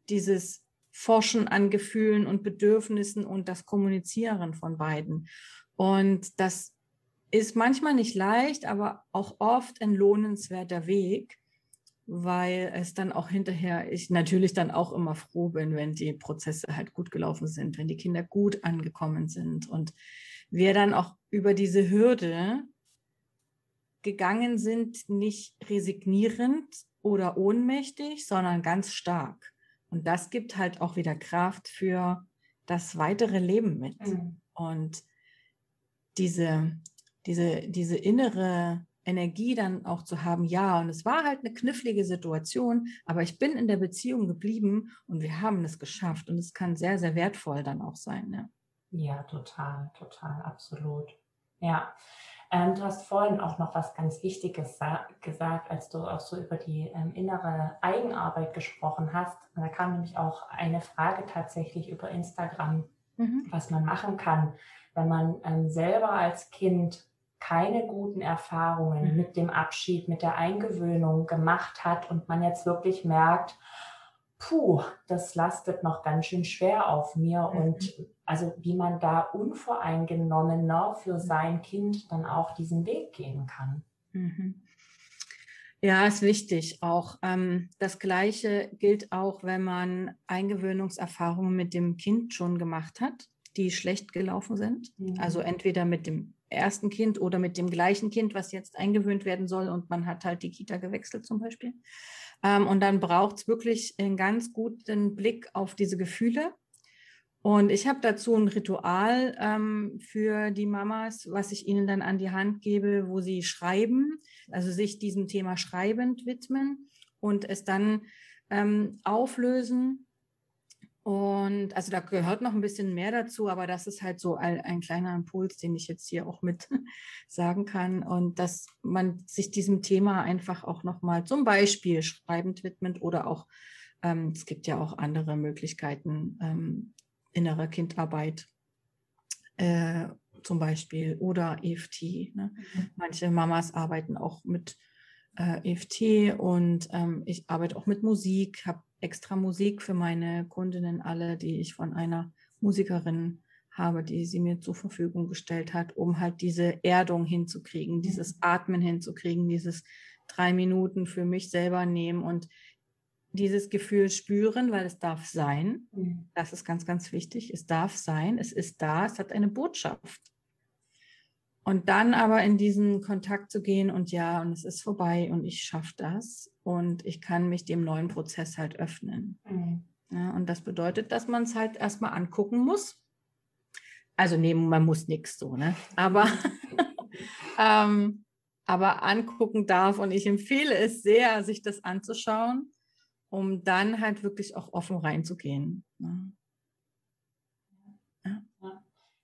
[SPEAKER 2] dieses Forschen an Gefühlen und Bedürfnissen und das Kommunizieren von beiden. Und das ist manchmal nicht leicht, aber auch oft ein lohnenswerter Weg, weil es dann auch hinterher, ich natürlich dann auch immer froh bin, wenn die Prozesse halt gut gelaufen sind, wenn die Kinder gut angekommen sind und wir dann auch über diese Hürde gegangen sind, nicht resignierend oder ohnmächtig, sondern ganz stark. Und das gibt halt auch wieder Kraft für das weitere Leben mit. Mhm. Und diese, diese, diese innere Energie dann auch zu haben, ja, und es war halt eine knifflige Situation, aber ich bin in der Beziehung geblieben und wir haben es geschafft. Und es kann sehr, sehr wertvoll dann auch sein.
[SPEAKER 1] Ne? Ja, total, total, absolut. Ja, ähm, du hast vorhin auch noch was ganz Wichtiges gesagt, als du auch so über die ähm, innere Eigenarbeit gesprochen hast. Da kam nämlich auch eine Frage tatsächlich über Instagram, mhm. was man machen kann, wenn man ähm, selber als Kind keine guten Erfahrungen mhm. mit dem Abschied, mit der Eingewöhnung gemacht hat und man jetzt wirklich merkt, puh, das lastet noch ganz schön schwer auf mir mhm. und also wie man da unvoreingenommener für sein Kind dann auch diesen Weg gehen kann. Mhm.
[SPEAKER 2] Ja, ist wichtig auch. Ähm, das Gleiche gilt auch, wenn man Eingewöhnungserfahrungen mit dem Kind schon gemacht hat, die schlecht gelaufen sind. Mhm. Also entweder mit dem ersten Kind oder mit dem gleichen Kind, was jetzt eingewöhnt werden soll und man hat halt die Kita gewechselt zum Beispiel. Ähm, und dann braucht es wirklich einen ganz guten Blick auf diese Gefühle. Und ich habe dazu ein Ritual ähm, für die Mamas, was ich ihnen dann an die Hand gebe, wo sie schreiben, also sich diesem Thema schreibend widmen und es dann ähm, auflösen und also da gehört noch ein bisschen mehr dazu, aber das ist halt so ein, ein, kleiner Impuls, den ich jetzt hier auch mit <laughs> sagen kann. Und dass man sich diesem Thema einfach auch nochmal zum Beispiel schreibend widmet oder auch, ähm, es gibt ja auch andere Möglichkeiten, ähm, innere Kindarbeit äh, zum Beispiel oder EFT. Ne? Mhm. Manche Mamas arbeiten auch mit äh, EFT und ähm, ich arbeite auch mit Musik, habe extra Musik für meine Kundinnen alle, die ich von einer Musikerin habe, die sie mir zur Verfügung gestellt hat, um halt diese Erdung hinzukriegen, mhm. dieses Atmen hinzukriegen, dieses drei Minuten für mich selber nehmen und dieses Gefühl spüren, weil es darf sein. Mhm. Das ist ganz, ganz wichtig. Es darf sein, es ist da, es hat eine Botschaft. Und dann aber in diesen Kontakt zu gehen und ja, und es ist vorbei und ich schaffe das und ich kann mich dem neuen Prozess halt öffnen. Mhm. Ja, und das bedeutet, dass man es halt erstmal angucken muss. Also nehmen, man muss nichts so, ne? Aber, <laughs> ähm, aber angucken darf und ich empfehle es sehr, sich das anzuschauen, um dann halt wirklich auch offen reinzugehen. Ne?
[SPEAKER 1] Ja.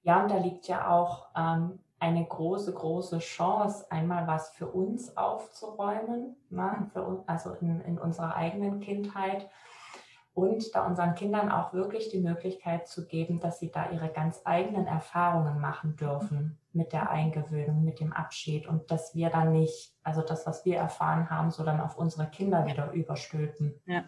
[SPEAKER 1] ja, und da liegt ja auch ähm, eine große, große Chance, einmal was für uns aufzuräumen, ne, für also in, in unserer eigenen Kindheit und da unseren Kindern auch wirklich die Möglichkeit zu geben, dass sie da ihre ganz eigenen Erfahrungen machen dürfen mit der Eingewöhnung, mit dem Abschied und dass wir dann nicht, also das, was wir erfahren haben, so dann auf unsere Kinder wieder überstülpen.
[SPEAKER 2] Ja.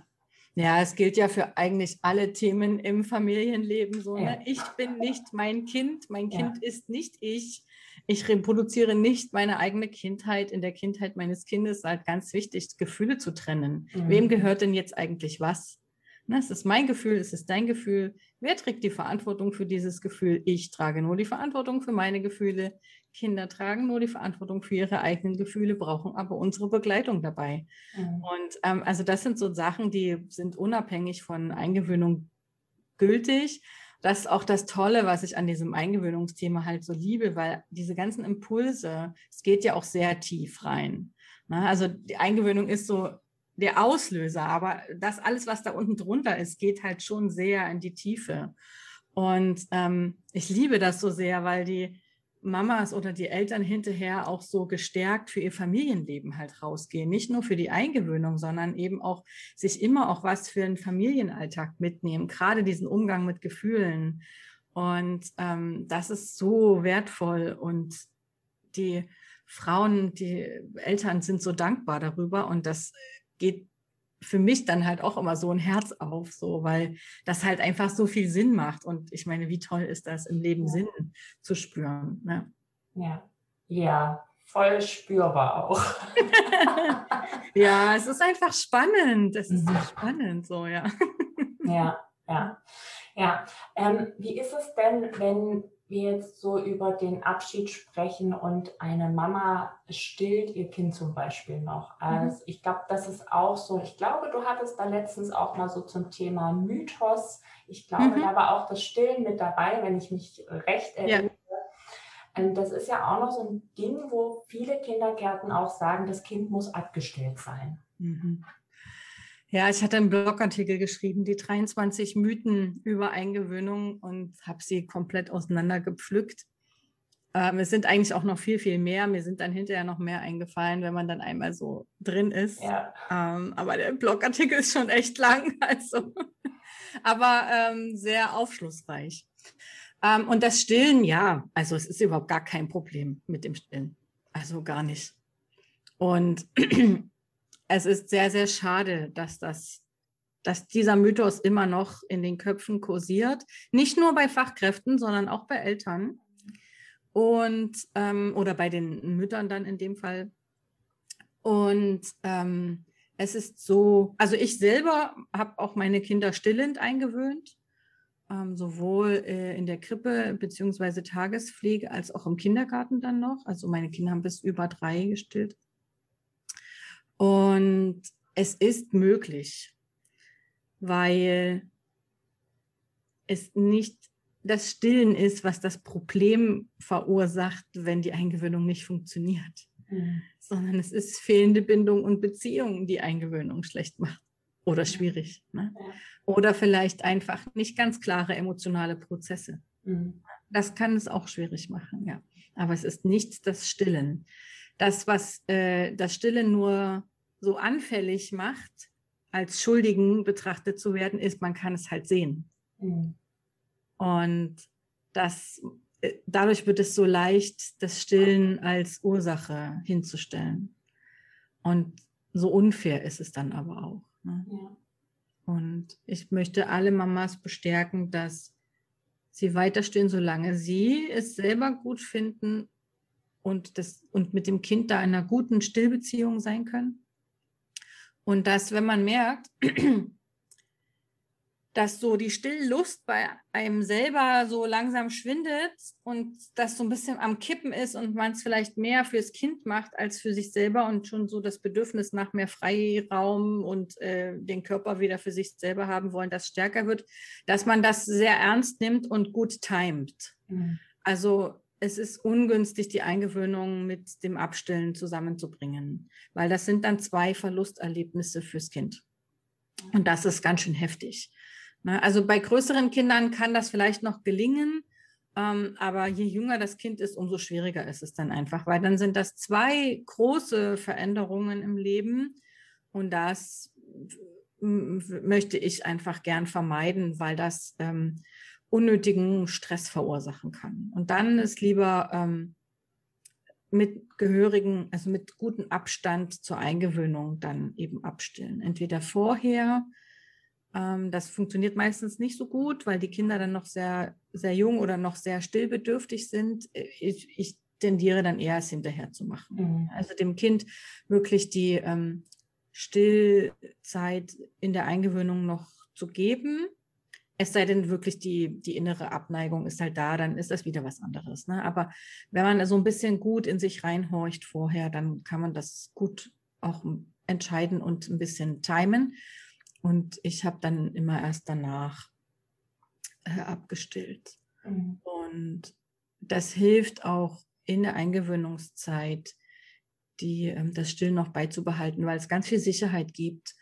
[SPEAKER 2] Ja, es gilt ja für eigentlich alle Themen im Familienleben so. Ne? Ja. Ich bin nicht mein Kind, mein Kind ja. ist nicht ich. Ich reproduziere nicht meine eigene Kindheit. In der Kindheit meines Kindes ist halt ganz wichtig, Gefühle zu trennen. Mhm. Wem gehört denn jetzt eigentlich was? Ne, es ist mein Gefühl, es ist dein Gefühl. Wer trägt die Verantwortung für dieses Gefühl? Ich trage nur die Verantwortung für meine Gefühle. Kinder tragen nur die Verantwortung für ihre eigenen Gefühle, brauchen aber unsere Begleitung dabei. Mhm. Und ähm, also das sind so Sachen, die sind unabhängig von Eingewöhnung gültig. Das ist auch das Tolle, was ich an diesem Eingewöhnungsthema halt so liebe, weil diese ganzen Impulse, es geht ja auch sehr tief rein. Ne? Also die Eingewöhnung ist so der Auslöser, aber das alles, was da unten drunter ist, geht halt schon sehr in die Tiefe. Und ähm, ich liebe das so sehr, weil die Mamas oder die Eltern hinterher auch so gestärkt für ihr Familienleben halt rausgehen. Nicht nur für die Eingewöhnung, sondern eben auch sich immer auch was für den Familienalltag mitnehmen, gerade diesen Umgang mit Gefühlen. Und ähm, das ist so wertvoll und die Frauen, die Eltern sind so dankbar darüber und das geht für mich dann halt auch immer so ein Herz auf, so, weil das halt einfach so viel Sinn macht. Und ich meine, wie toll ist das, im Leben ja. Sinn zu spüren. Ne?
[SPEAKER 1] Ja, ja, voll spürbar auch. <laughs>
[SPEAKER 2] ja, es ist einfach spannend. Es ist mhm. so spannend, so, ja.
[SPEAKER 1] ja, ja. Ja, ähm, wie ist es denn, wenn wir jetzt so über den Abschied sprechen und eine Mama stillt ihr Kind zum Beispiel noch. Mhm. Also mhm. ich glaube, das ist auch so. Ich glaube, du hattest da letztens auch mal so zum Thema Mythos. Ich glaube, mhm. da war auch das Stillen mit dabei, wenn ich mich recht erinnere. Ja. Und das ist ja auch noch so ein Ding, wo viele Kindergärten auch sagen, das Kind muss abgestillt sein. Mhm.
[SPEAKER 2] Ja, ich hatte einen Blogartikel geschrieben, die 23 Mythen über Eingewöhnung und habe sie komplett auseinandergepflückt. Ähm, es sind eigentlich auch noch viel, viel mehr. Mir sind dann hinterher noch mehr eingefallen, wenn man dann einmal so drin ist. Ja. Ähm, aber der Blogartikel ist schon echt lang, <laughs> also. aber ähm, sehr aufschlussreich. Ähm, und das Stillen, ja, also es ist überhaupt gar kein Problem mit dem Stillen. Also gar nicht. Und es ist sehr, sehr schade, dass das dass dieser Mythos immer noch in den Köpfen kursiert. Nicht nur bei Fachkräften, sondern auch bei Eltern und ähm, oder bei den Müttern dann in dem Fall. Und ähm, es ist so, also ich selber habe auch meine Kinder stillend eingewöhnt, ähm, sowohl äh, in der Krippe bzw. Tagespflege als auch im Kindergarten dann noch. Also meine Kinder haben bis über drei gestillt. Und es ist möglich, weil es nicht das Stillen ist, was das Problem verursacht, wenn die Eingewöhnung nicht funktioniert, mhm. sondern es ist fehlende Bindung und Beziehung, die Eingewöhnung schlecht macht oder schwierig. Ne? Oder vielleicht einfach nicht ganz klare emotionale Prozesse. Mhm. Das kann es auch schwierig machen, ja. Aber es ist nicht das Stillen. Das, was äh, das Stillen nur so anfällig macht, als Schuldigen betrachtet zu werden, ist, man kann es halt sehen. Mhm. Und das, äh, dadurch wird es so leicht, das Stillen als Ursache hinzustellen. Und so unfair ist es dann aber auch. Ne? Ja. Und ich möchte alle Mamas bestärken, dass sie weiter stillen, solange sie es selber gut finden und, das, und mit dem Kind da in einer guten Stillbeziehung sein können. Und dass, wenn man merkt, <clears throat> dass so die Stilllust bei einem selber so langsam schwindet und das so ein bisschen am Kippen ist und man es vielleicht mehr fürs Kind macht als für sich selber und schon so das Bedürfnis nach mehr Freiraum und äh, den Körper wieder für sich selber haben wollen, das stärker wird, dass man das sehr ernst nimmt und gut timet. Mhm. Also es ist ungünstig, die Eingewöhnung mit dem Abstillen zusammenzubringen, weil das sind dann zwei Verlusterlebnisse fürs Kind. Und das ist ganz schön heftig. Ne? Also bei größeren Kindern kann das vielleicht noch gelingen, ähm, aber je jünger das Kind ist, umso schwieriger ist es dann einfach, weil dann sind das zwei große Veränderungen im Leben und das möchte ich einfach gern vermeiden, weil das ähm, unnötigen Stress verursachen kann. Und dann ist lieber ähm, mit gehörigen, also mit gutem Abstand zur Eingewöhnung dann eben abstillen. Entweder vorher Ähm, das funktioniert meistens nicht so gut, weil die Kinder dann noch sehr, sehr jung oder noch sehr stillbedürftig sind. Ich, ich tendiere dann eher, es hinterher zu machen. Mhm. Also dem Kind wirklich die ähm, Stillzeit in der Eingewöhnung noch zu geben. Es sei denn, wirklich die, die innere Abneigung ist halt da, dann ist das wieder was anderes. Ne? Aber wenn man so ein bisschen gut in sich reinhorcht vorher, dann kann man das gut auch entscheiden und ein bisschen timen. Und ich habe dann immer erst danach äh, abgestillt. Mhm. Und das hilft auch in der Eingewöhnungszeit, die, ähm, das Stillen noch beizubehalten, weil es ganz viel Sicherheit gibt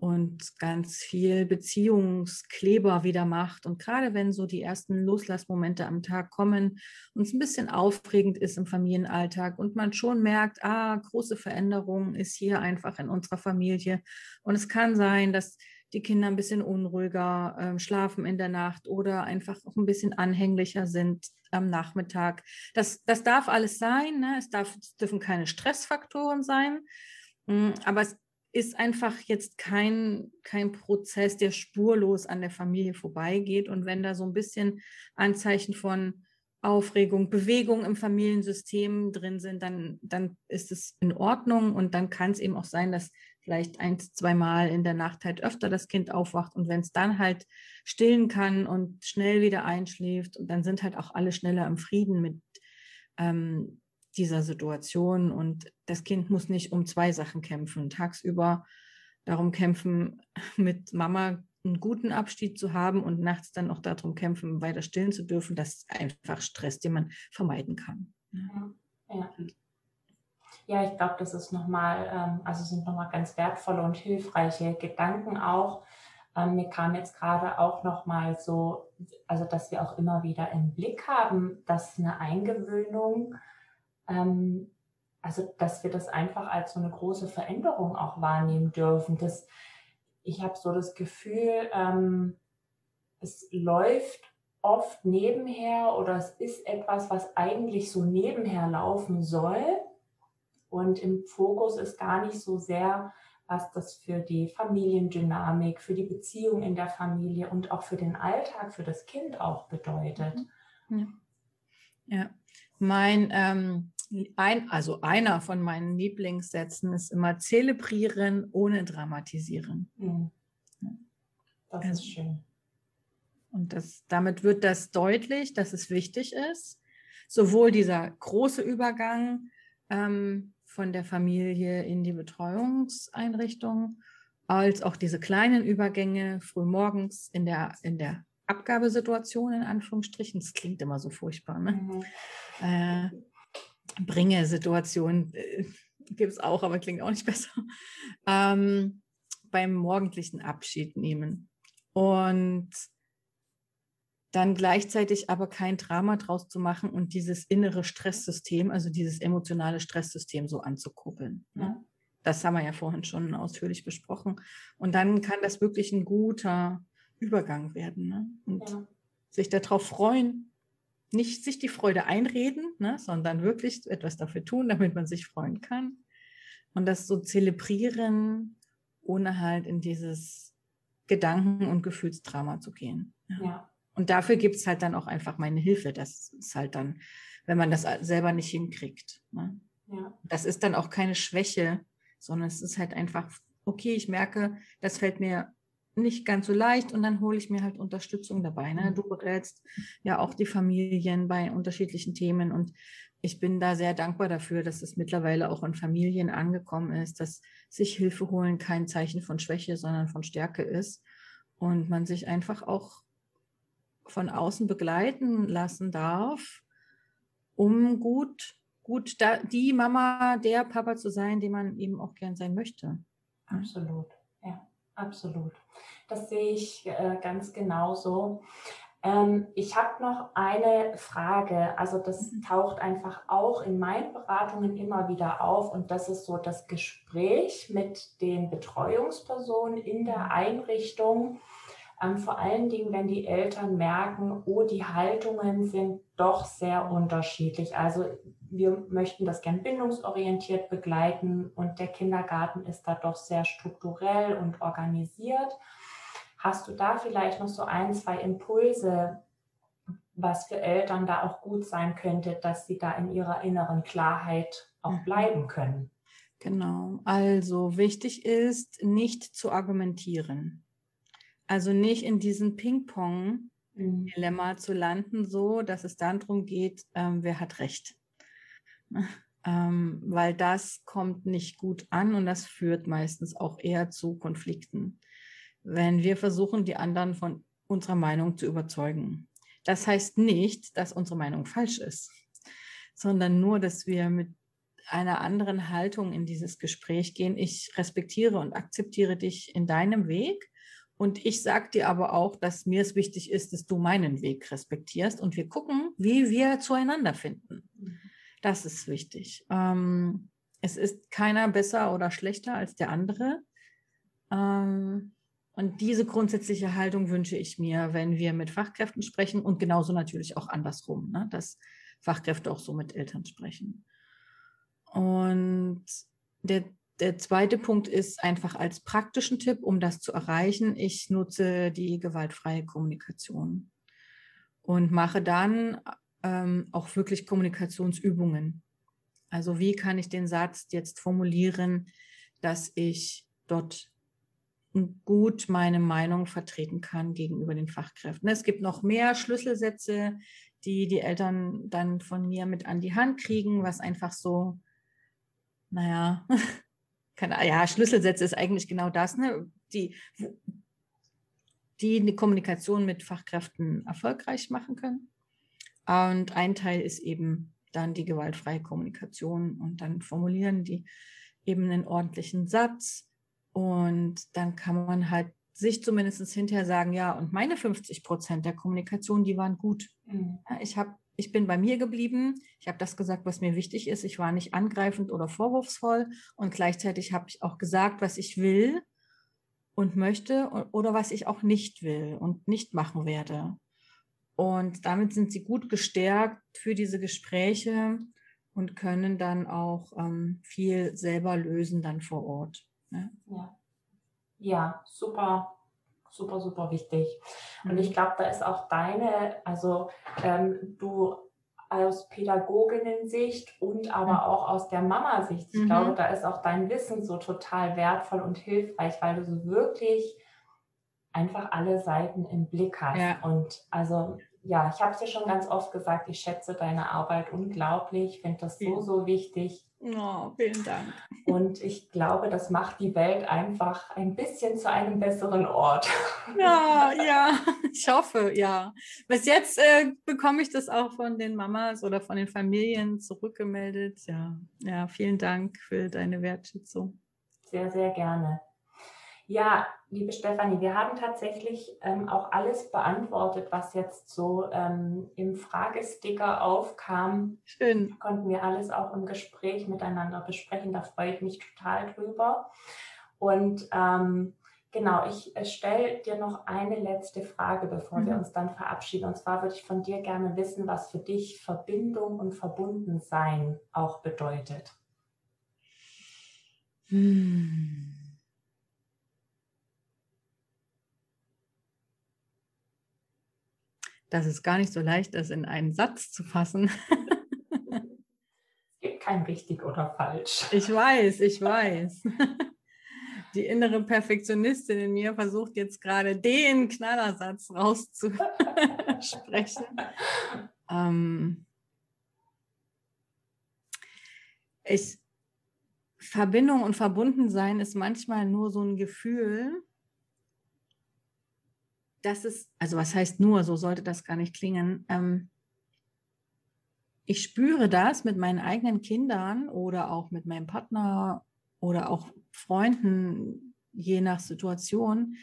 [SPEAKER 2] und ganz viel Beziehungskleber wieder macht. Und gerade wenn so die ersten Loslassmomente am Tag kommen und es ein bisschen aufregend ist im Familienalltag und man schon merkt, ah, große Veränderung ist hier einfach in unserer Familie. Und es kann sein, dass die Kinder ein bisschen unruhiger äh, schlafen in der Nacht oder einfach auch ein bisschen anhänglicher sind am Nachmittag. Das, das darf alles sein. Ne? Es, darf, dürfen keine Stressfaktoren sein. Hm, aber es ist einfach jetzt kein, kein Prozess, der spurlos an der Familie vorbeigeht. Und wenn da so ein bisschen Anzeichen von Aufregung, Bewegung im Familiensystem drin sind, dann, dann ist es in Ordnung. Und dann kann es eben auch sein, dass vielleicht ein, zweimal in der Nacht halt öfter das Kind aufwacht. Und wenn es dann halt stillen kann und schnell wieder einschläft, und dann sind halt auch alle schneller im Frieden mit ähm, dieser Situation. Und das Kind muss nicht um zwei Sachen kämpfen. Tagsüber darum kämpfen, <laughs> mit Mama einen guten Abschied zu haben und nachts dann auch darum kämpfen, weiter stillen zu dürfen. Das ist einfach Stress, den man vermeiden kann.
[SPEAKER 1] Ja, ja. ja ich glaube, das ist nochmal, ähm, also sind nochmal ganz wertvolle und hilfreiche Gedanken auch. Ähm, mir kam jetzt gerade auch nochmal so, also dass wir auch immer wieder im Blick haben, dass eine Eingewöhnung ähm, also dass wir das einfach als so eine große Veränderung auch wahrnehmen dürfen. Das, ich habe so das Gefühl, ähm, es läuft oft nebenher oder es ist etwas, was eigentlich so nebenher laufen soll. Und im Fokus ist gar nicht so sehr, was das für die Familiendynamik, für die Beziehung in der Familie und auch für den Alltag, für das Kind auch bedeutet.
[SPEAKER 2] Mhm. Ja, ja. mein ähm, ein, also einer von meinen Lieblingssätzen ist immer zelebrieren ohne dramatisieren. Mhm.
[SPEAKER 1] Das also, ist schön.
[SPEAKER 2] Und das, damit wird das deutlich, dass es wichtig ist, sowohl dieser große Übergang ähm, von der Familie in die Betreuungseinrichtung, als auch diese kleinen Übergänge frühmorgens in der, in der Abgabesituation, in Anführungsstrichen. Das klingt immer so furchtbar. Ne? Mhm. Äh, Bringe-Situation äh, gibt es auch, aber klingt auch nicht <laughs> besser. Ähm, beim morgendlichen Abschied nehmen. Und dann gleichzeitig aber kein Drama draus zu machen und dieses innere Stresssystem, also dieses emotionale Stresssystem so anzukuppeln. Ne? Das haben wir ja vorhin schon ausführlich besprochen. Und dann kann das wirklich ein guter Übergang werden. Ne? Und ja. sich darauf freuen, nicht sich die Freude einreden, ne, sondern wirklich etwas dafür tun, damit man sich freuen kann. Und das so zelebrieren, ohne halt in dieses Gedanken- und Gefühlsdrama zu gehen. Ja. ja. Und dafür gibt es halt dann auch einfach meine Hilfe. Das ist halt dann, wenn man das selber nicht hinkriegt. Ne? Ja. Das ist dann auch keine Schwäche, sondern es ist halt einfach, okay, ich merke, das fällt mir nicht ganz so leicht und dann hole ich mir halt Unterstützung dabei. Ne? Mhm. Du berätst ja auch die Familien bei unterschiedlichen Themen und ich bin da sehr dankbar dafür, dass es mittlerweile auch in Familien angekommen ist, dass sich Hilfe holen kein Zeichen von Schwäche, sondern von Stärke ist und man sich einfach auch von außen begleiten lassen darf, um gut, gut die Mama, der Papa zu sein, den man eben auch gern sein möchte.
[SPEAKER 1] Absolut. Absolut. Das sehe ich äh, ganz genauso. Ähm, ich habe noch eine Frage. Also das mhm. taucht einfach auch in meinen Beratungen immer wieder auf und das ist so das Gespräch mit den Betreuungspersonen in der mhm. Einrichtung. Ähm, vor allen Dingen, wenn die Eltern merken, oh, die Haltungen sind doch sehr unterschiedlich. Also wir möchten das gern bindungsorientiert begleiten und der Kindergarten ist da doch sehr strukturell und organisiert. Hast du da vielleicht noch so ein, zwei Impulse, was für Eltern da auch gut sein könnte, dass sie da in ihrer inneren Klarheit auch mhm. bleiben können?
[SPEAKER 2] Genau. Also wichtig ist, nicht zu argumentieren. Also nicht in diesen Ping-Pong-Dilemma mhm. zu landen, so dass es dann darum geht, ähm, wer hat Recht. <laughs> ähm, weil das kommt nicht gut an und das führt meistens auch eher zu Konflikten, wenn wir versuchen, die anderen von unserer Meinung zu überzeugen. Das heißt nicht, dass unsere Meinung falsch ist, sondern nur, dass wir mit einer anderen Haltung in dieses Gespräch gehen. Ich respektiere und akzeptiere dich in deinem Weg. Und ich sage dir aber auch, dass mir es wichtig ist, dass du meinen Weg respektierst. Und wir gucken, wie wir zueinander finden. Das ist wichtig. Ähm, es ist keiner besser oder schlechter als der andere. Ähm, und diese grundsätzliche Haltung wünsche ich mir, wenn wir mit Fachkräften sprechen und genauso natürlich auch andersrum, ne? dass Fachkräfte auch so mit Eltern sprechen. Und der, der zweite Punkt ist einfach als praktischen Tipp, um das zu erreichen, ich nutze die gewaltfreie Kommunikation und mache dann ähm, auch wirklich Kommunikationsübungen. Also wie kann ich den Satz jetzt formulieren, dass ich dort gut meine Meinung vertreten kann gegenüber den Fachkräften. Es gibt noch mehr Schlüsselsätze, die die Eltern dann von mir mit an die Hand kriegen, was einfach so naja, <laughs> keine, ja, Schlüsselsätze ist eigentlich genau das, ne? die, die die Kommunikation mit Fachkräften erfolgreich machen können. Und ein Teil ist eben dann die gewaltfreie Kommunikation und dann formulieren die eben einen ordentlichen Satz und dann kann man halt sich zumindest hinterher sagen, ja, und meine 50 Prozent der Kommunikation, die waren gut. Mhm. Ich habe ich bin bei mir geblieben. Ich habe das gesagt, was mir wichtig ist. Ich war nicht angreifend oder vorwurfsvoll. Und gleichzeitig habe ich auch gesagt, was ich will und möchte oder was ich auch nicht will und nicht machen werde. Und damit sind sie gut gestärkt für diese Gespräche und können dann auch ähm, viel selber lösen dann vor Ort.
[SPEAKER 1] Ne? Ja. ja, super super, super wichtig. Und ich mhm. glaube, da ist auch deine, also ähm, du aus Pädagoginnen-Sicht und aber mhm. auch aus der Mama-Sicht. Ich mhm. glaube, da ist auch dein Wissen so total wertvoll und hilfreich, weil du so wirklich einfach alle Seiten im Blick hast. Ja. Und also ja, ich habe es dir schon ganz oft gesagt, ich schätze deine Arbeit unglaublich, finde das so, so wichtig.
[SPEAKER 2] Oh, vielen Dank.
[SPEAKER 1] Und ich glaube, das macht die Welt einfach ein bisschen zu einem besseren Ort.
[SPEAKER 2] Ja, ja, ich hoffe, ja. Bis jetzt äh, bekomme ich das auch von den Mamas oder von den Familien zurückgemeldet. Ja, ja, vielen Dank für deine Wertschätzung.
[SPEAKER 1] Sehr, sehr gerne. Ja, liebe Stefanie, wir haben tatsächlich ähm, auch alles beantwortet, was jetzt so ähm, im Fragesticker aufkam.
[SPEAKER 2] Schön.
[SPEAKER 1] Konnten wir alles auch im Gespräch miteinander besprechen. Da freue ich mich total drüber. Und ähm, genau, ich äh, stelle dir noch eine letzte Frage, bevor mhm. wir uns dann verabschieden. Und zwar würde ich von dir gerne wissen, was für dich Verbindung und Verbundensein auch bedeutet.
[SPEAKER 2] Hm. Dass es gar nicht so leicht ist, in einen Satz zu fassen.
[SPEAKER 1] es gibt kein richtig oder falsch.
[SPEAKER 2] Ich weiß, ich weiß. Die innere Perfektionistin in mir versucht jetzt gerade den Knallersatz rauszusprechen. ähm, ich, Verbindung und Verbundensein ist manchmal nur so ein Gefühl, das ist, also was heißt nur, so sollte das gar nicht klingen. Ähm, ich spüre das mit meinen eigenen Kindern oder auch mit meinem Partner oder auch Freunden, je nach Situation,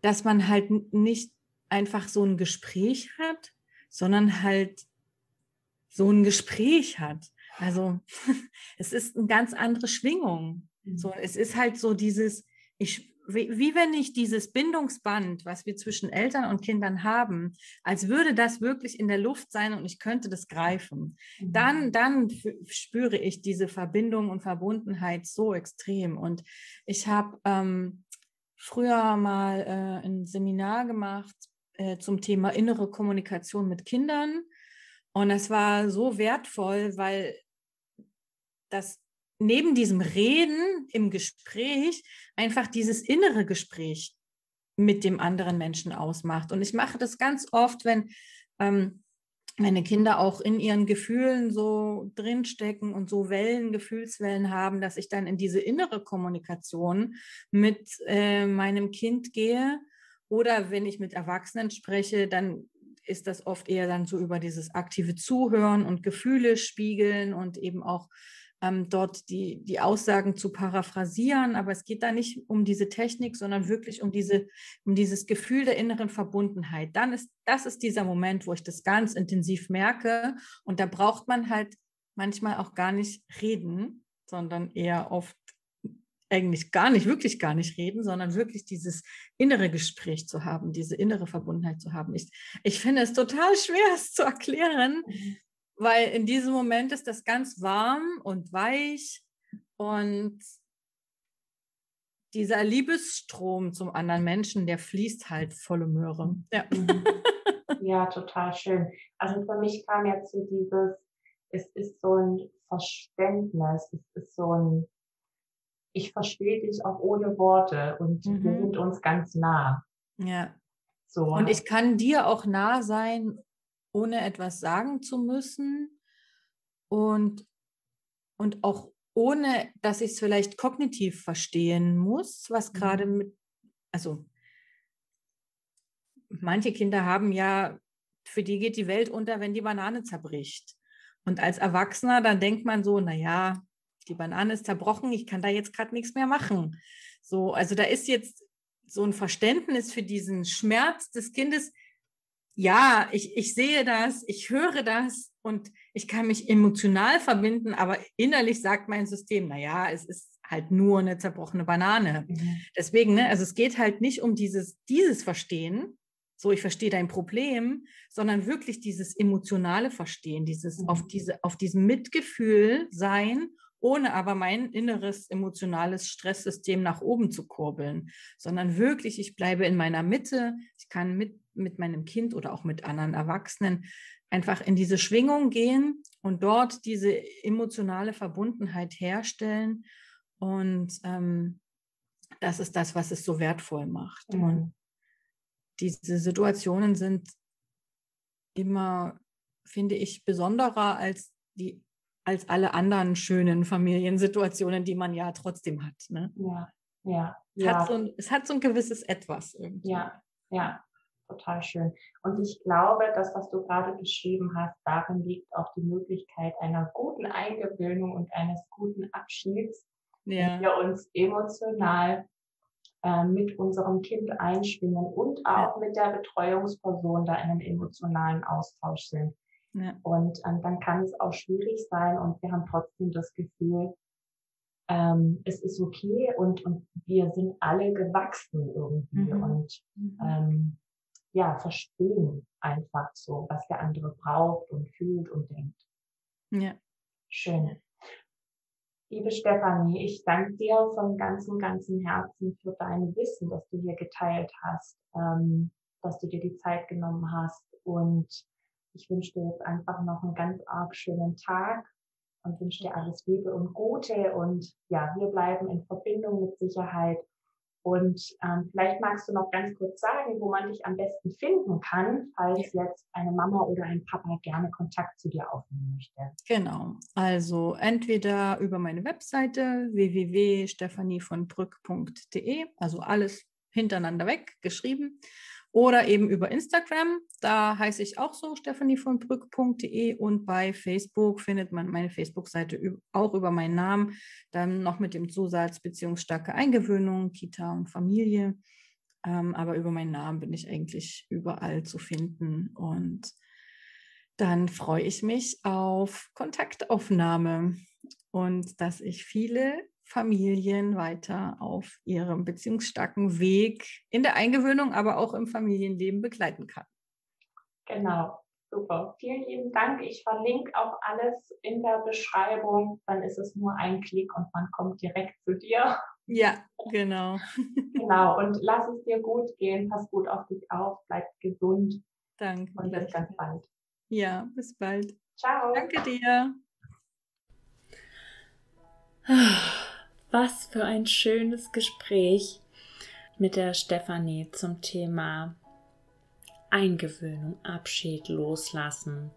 [SPEAKER 2] dass man halt nicht einfach so ein Gespräch hat, sondern halt so ein Gespräch hat. Also <laughs> es ist eine ganz andere Schwingung. So, mhm. es ist halt so dieses, ich wie, wie wenn ich dieses Bindungsband, was wir zwischen Eltern und Kindern haben, als würde das wirklich in der Luft sein und ich könnte das greifen, mhm. dann, dann spüre ich diese Verbindung und Verbundenheit so extrem. Und ich habe ähm, früher mal äh, ein Seminar gemacht äh, zum Thema innere Kommunikation mit Kindern. Und das war so wertvoll, weil das neben diesem Reden im Gespräch einfach dieses innere Gespräch mit dem anderen Menschen ausmacht. Und ich mache das ganz oft, wenn ähm, meine Kinder auch in ihren Gefühlen so drinstecken und so Wellen, Gefühlswellen haben, dass ich dann in diese innere Kommunikation mit äh, meinem Kind gehe. Oder wenn ich mit Erwachsenen spreche, dann ist das oft eher dann so über dieses aktive Zuhören und Gefühle spiegeln und eben auch ähm, dort die, die Aussagen zu paraphrasieren. Aber es geht da nicht um diese Technik, sondern wirklich um, diese, um dieses Gefühl der inneren Verbundenheit. Dann ist, das ist dieser Moment, wo ich das ganz intensiv merke. Und da braucht man halt manchmal auch gar nicht reden, sondern eher oft eigentlich gar nicht, wirklich gar nicht reden, sondern wirklich dieses innere Gespräch zu haben, diese innere Verbundenheit zu haben. Ich, ich finde es total schwer, es zu erklären, mhm weil in diesem Moment ist das ganz warm und weich und dieser Liebesstrom zum anderen Menschen, der fließt halt volle Möhre.
[SPEAKER 1] Ja. <laughs> Ja, total schön. Also für mich kam jetzt so dieses, es ist so ein Verständnis, es ist so ein, ich verstehe dich auch ohne Worte und mhm. wir sind uns ganz nah.
[SPEAKER 2] Ja. So. Und ich kann dir auch nah sein, ohne etwas sagen zu müssen und, und auch ohne, dass ich es vielleicht kognitiv verstehen muss, was gerade mhm. mit, also manche Kinder haben ja, für die geht die Welt unter, wenn die Banane zerbricht. Und als Erwachsener, dann denkt man so, naja, die Banane ist zerbrochen, ich kann da jetzt gerade nichts mehr machen. So, also da ist jetzt so ein Verständnis für diesen Schmerz des Kindes, ja, ich, ich sehe das, ich höre das und ich kann mich emotional verbinden, aber innerlich sagt mein System, naja, es ist halt nur eine zerbrochene Banane. Mhm. Deswegen, ne, also es geht halt nicht um dieses, dieses Verstehen, so ich verstehe dein Problem, sondern wirklich dieses emotionale Verstehen, dieses mhm. auf diese, auf diesem Mitgefühl sein ohne aber mein inneres emotionales Stresssystem nach oben zu kurbeln, sondern wirklich, ich bleibe in meiner Mitte, ich kann mit, mit meinem Kind oder auch mit anderen Erwachsenen einfach in diese Schwingung gehen und dort diese emotionale Verbundenheit herstellen. Und ähm, das ist das, was es so wertvoll macht. Mhm. Und diese Situationen sind immer, finde ich, besonderer als die als alle anderen schönen Familiensituationen, die man ja trotzdem hat. Ne?
[SPEAKER 1] Ja, ja.
[SPEAKER 2] Es,
[SPEAKER 1] ja.
[SPEAKER 2] Hat so ein, es hat so ein gewisses Etwas
[SPEAKER 1] irgendwie. Ja, ja, total schön. Und ich glaube, das, was du gerade beschrieben hast, darin liegt auch die Möglichkeit einer guten Eingewöhnung und eines guten Abschieds, ja. wenn wir uns emotional äh, mit unserem Kind einschwingen und auch ja. mit der Betreuungsperson da in einem emotionalen Austausch sind. Ja. Und ähm, dann kann es auch schwierig sein und wir haben trotzdem das Gefühl, ähm, es ist okay und, und wir sind alle gewachsen irgendwie mhm. und mhm. ähm, ja, verstehen einfach so, was der andere braucht und fühlt und denkt.
[SPEAKER 2] Ja.
[SPEAKER 1] Schön. Liebe Stefanie, ich danke dir von ganzem, ganzem Herzen für dein Wissen, das du hier geteilt hast, ähm, dass du dir die Zeit genommen hast und ich wünsche dir jetzt einfach noch einen ganz arg schönen Tag und wünsche dir alles Liebe und Gute. Und ja, wir bleiben in Verbindung mit Sicherheit. Und ähm, vielleicht magst du noch ganz kurz sagen, wo man dich am besten finden kann, falls jetzt eine Mama oder ein Papa gerne Kontakt zu dir aufnehmen möchte.
[SPEAKER 2] Genau. Also entweder über meine Webseite www.stephanievonbrück.de, also alles hintereinander weg geschrieben oder eben über Instagram. Da heiße ich auch so Stephanie von Brück.de und bei Facebook findet man meine Facebook-Seite auch über meinen Namen. Dann noch mit dem Zusatz beziehungsstarke Eingewöhnung, Kita und Familie. Ähm, aber über meinen Namen bin ich eigentlich überall zu finden und dann freue ich mich auf Kontaktaufnahme und dass ich viele Familien weiter auf ihrem beziehungsstarken Weg in der Eingewöhnung, aber auch im Familienleben begleiten kann.
[SPEAKER 1] Genau, super. Vielen lieben Dank. Ich verlinke auch alles in der Beschreibung. Dann ist es nur ein Klick und man kommt direkt zu dir.
[SPEAKER 2] Ja, genau. <laughs>
[SPEAKER 3] genau, und lass es dir gut gehen, pass gut auf dich auf, bleib gesund.
[SPEAKER 2] Danke.
[SPEAKER 3] Und bis ganz bald.
[SPEAKER 2] Ja, bis bald.
[SPEAKER 3] Ciao.
[SPEAKER 2] Danke dir. <sighs>
[SPEAKER 1] Was für ein schönes Gespräch mit der Stefanie zum Thema Eingewöhnung, Abschied, Loslassen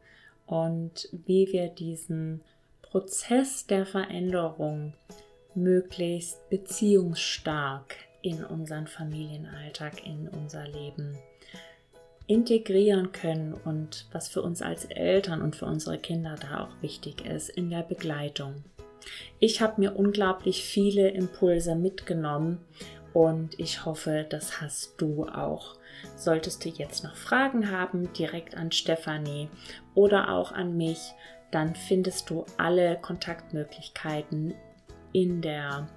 [SPEAKER 1] und wie wir diesen Prozess der Veränderung möglichst beziehungsstark in unseren Familienalltag, in unser Leben integrieren können und was für uns als Eltern und für unsere Kinder da auch wichtig ist in der Begleitung. Ich habe mir unglaublich viele Impulse mitgenommen und ich hoffe, das hast du auch. Solltest du jetzt noch Fragen haben, direkt an Stefanie oder auch an mich, dann findest du alle Kontaktmöglichkeiten in der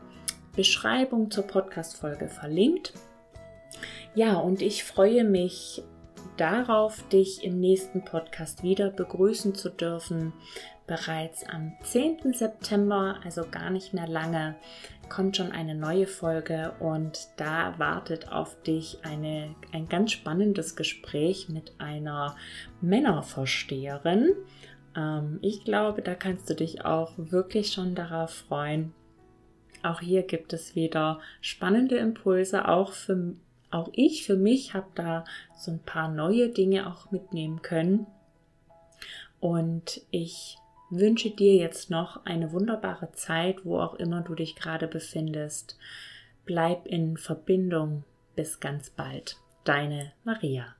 [SPEAKER 1] Beschreibung zur Podcast-Folge verlinkt. Ja, und ich freue mich darauf, dich im nächsten Podcast wieder begrüßen zu dürfen. Bereits am 10. September, also gar nicht mehr lange, kommt schon eine neue Folge und da wartet auf dich eine, ein ganz spannendes Gespräch mit einer Männerversteherin. Ähm, ich glaube, da kannst du dich auch wirklich schon darauf freuen. Auch hier gibt es wieder spannende Impulse, auch für auch ich für mich habe da so ein paar neue Dinge auch mitnehmen können. Und ich wünsche dir jetzt noch eine wunderbare Zeit, wo auch immer du dich gerade befindest. Bleib in Verbindung. Bis ganz bald. Deine Maria.